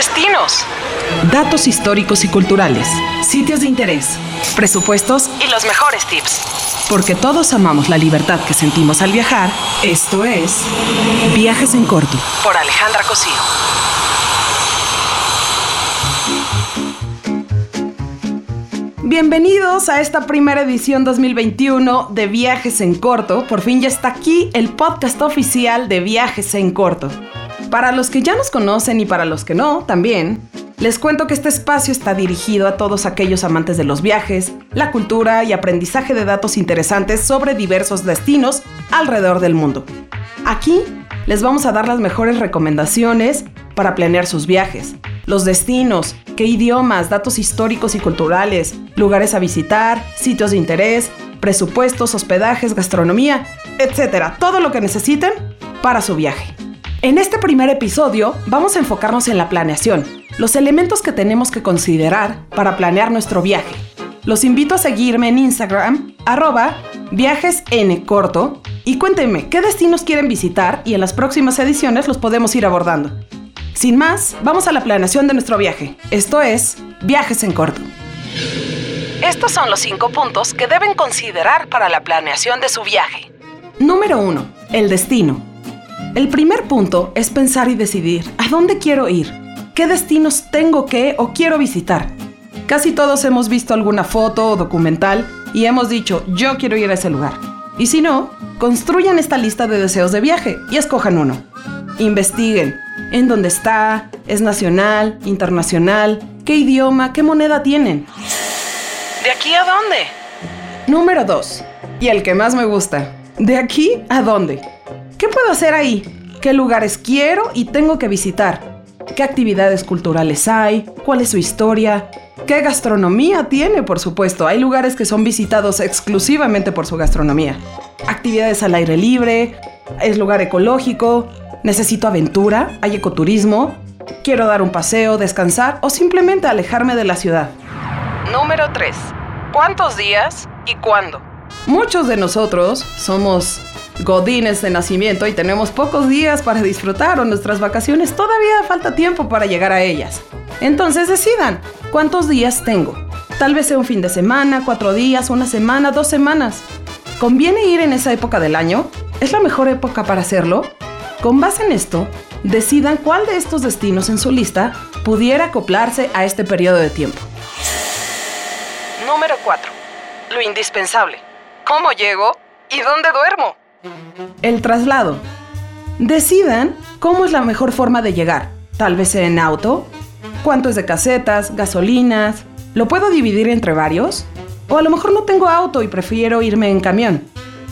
destinos, datos históricos y culturales, sitios de interés, presupuestos y los mejores tips. Porque todos amamos la libertad que sentimos al viajar, esto es Viajes en Corto. Por Alejandra Cosío. Bienvenidos a esta primera edición 2021 de Viajes en Corto. Por fin ya está aquí el podcast oficial de Viajes en Corto. Para los que ya nos conocen y para los que no, también, les cuento que este espacio está dirigido a todos aquellos amantes de los viajes, la cultura y aprendizaje de datos interesantes sobre diversos destinos alrededor del mundo. Aquí les vamos a dar las mejores recomendaciones para planear sus viajes, los destinos, qué idiomas, datos históricos y culturales, lugares a visitar, sitios de interés, presupuestos, hospedajes, gastronomía, etc. Todo lo que necesiten para su viaje. En este primer episodio vamos a enfocarnos en la planeación, los elementos que tenemos que considerar para planear nuestro viaje. Los invito a seguirme en Instagram, arroba viajesncorto, y cuéntenme qué destinos quieren visitar y en las próximas ediciones los podemos ir abordando. Sin más, vamos a la planeación de nuestro viaje. Esto es Viajes en Corto. Estos son los cinco puntos que deben considerar para la planeación de su viaje. Número 1. El destino. El primer punto es pensar y decidir a dónde quiero ir, qué destinos tengo que o quiero visitar. Casi todos hemos visto alguna foto o documental y hemos dicho yo quiero ir a ese lugar. Y si no, construyan esta lista de deseos de viaje y escojan uno. Investiguen en dónde está, es nacional, internacional, qué idioma, qué moneda tienen. ¿De aquí a dónde? Número 2. Y el que más me gusta. ¿De aquí a dónde? ¿Qué puedo hacer ahí? ¿Qué lugares quiero y tengo que visitar? ¿Qué actividades culturales hay? ¿Cuál es su historia? ¿Qué gastronomía tiene, por supuesto? Hay lugares que son visitados exclusivamente por su gastronomía. Actividades al aire libre, es lugar ecológico, necesito aventura, hay ecoturismo, quiero dar un paseo, descansar o simplemente alejarme de la ciudad. Número 3. ¿Cuántos días y cuándo? Muchos de nosotros somos godines de nacimiento y tenemos pocos días para disfrutar o nuestras vacaciones todavía falta tiempo para llegar a ellas. Entonces decidan cuántos días tengo. Tal vez sea un fin de semana, cuatro días, una semana, dos semanas. ¿Conviene ir en esa época del año? ¿Es la mejor época para hacerlo? Con base en esto, decidan cuál de estos destinos en su lista pudiera acoplarse a este periodo de tiempo. Número 4. Lo indispensable. ¿Cómo llego y dónde duermo? El traslado. Decidan cómo es la mejor forma de llegar. Tal vez en auto. ¿Cuánto es de casetas, gasolinas? ¿Lo puedo dividir entre varios? O a lo mejor no tengo auto y prefiero irme en camión.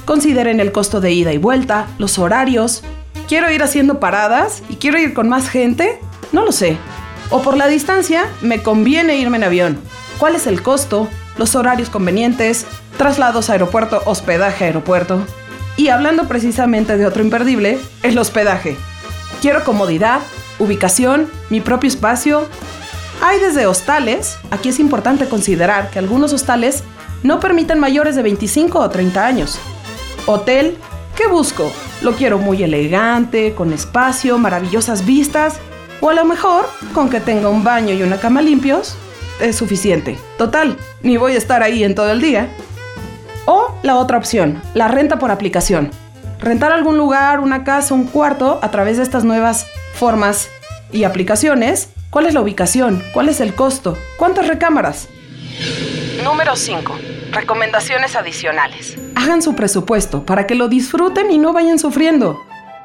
Consideren el costo de ida y vuelta, los horarios. ¿Quiero ir haciendo paradas y quiero ir con más gente? No lo sé. O por la distancia, me conviene irme en avión. ¿Cuál es el costo? Los horarios convenientes, traslados a aeropuerto, hospedaje a aeropuerto. Y hablando precisamente de otro imperdible, el hospedaje. Quiero comodidad, ubicación, mi propio espacio. Hay desde hostales, aquí es importante considerar que algunos hostales no permiten mayores de 25 o 30 años. Hotel, ¿qué busco? Lo quiero muy elegante, con espacio, maravillosas vistas, o a lo mejor con que tenga un baño y una cama limpios, es suficiente. Total, ni voy a estar ahí en todo el día. O la otra opción, la renta por aplicación. Rentar algún lugar, una casa, un cuarto a través de estas nuevas formas y aplicaciones. ¿Cuál es la ubicación? ¿Cuál es el costo? ¿Cuántas recámaras? Número 5. Recomendaciones adicionales. Hagan su presupuesto para que lo disfruten y no vayan sufriendo.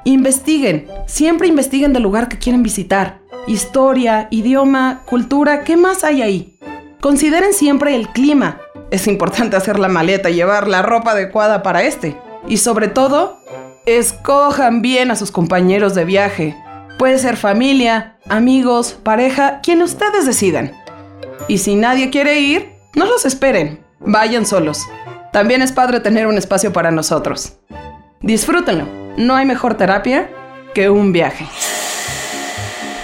Investiguen, siempre investiguen del lugar que quieren visitar. Historia, idioma, cultura, ¿qué más hay ahí? Consideren siempre el clima, es importante hacer la maleta y llevar la ropa adecuada para este. Y sobre todo, escojan bien a sus compañeros de viaje. Puede ser familia, amigos, pareja, quien ustedes decidan. Y si nadie quiere ir, no los esperen, vayan solos. También es padre tener un espacio para nosotros. Disfrútenlo, no hay mejor terapia que un viaje.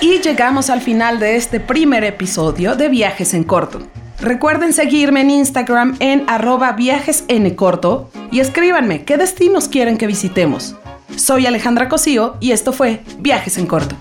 Y llegamos al final de este primer episodio de Viajes en Corto. Recuerden seguirme en Instagram en arroba viajes corto y escríbanme qué destinos quieren que visitemos. Soy Alejandra Cosío y esto fue Viajes en Corto.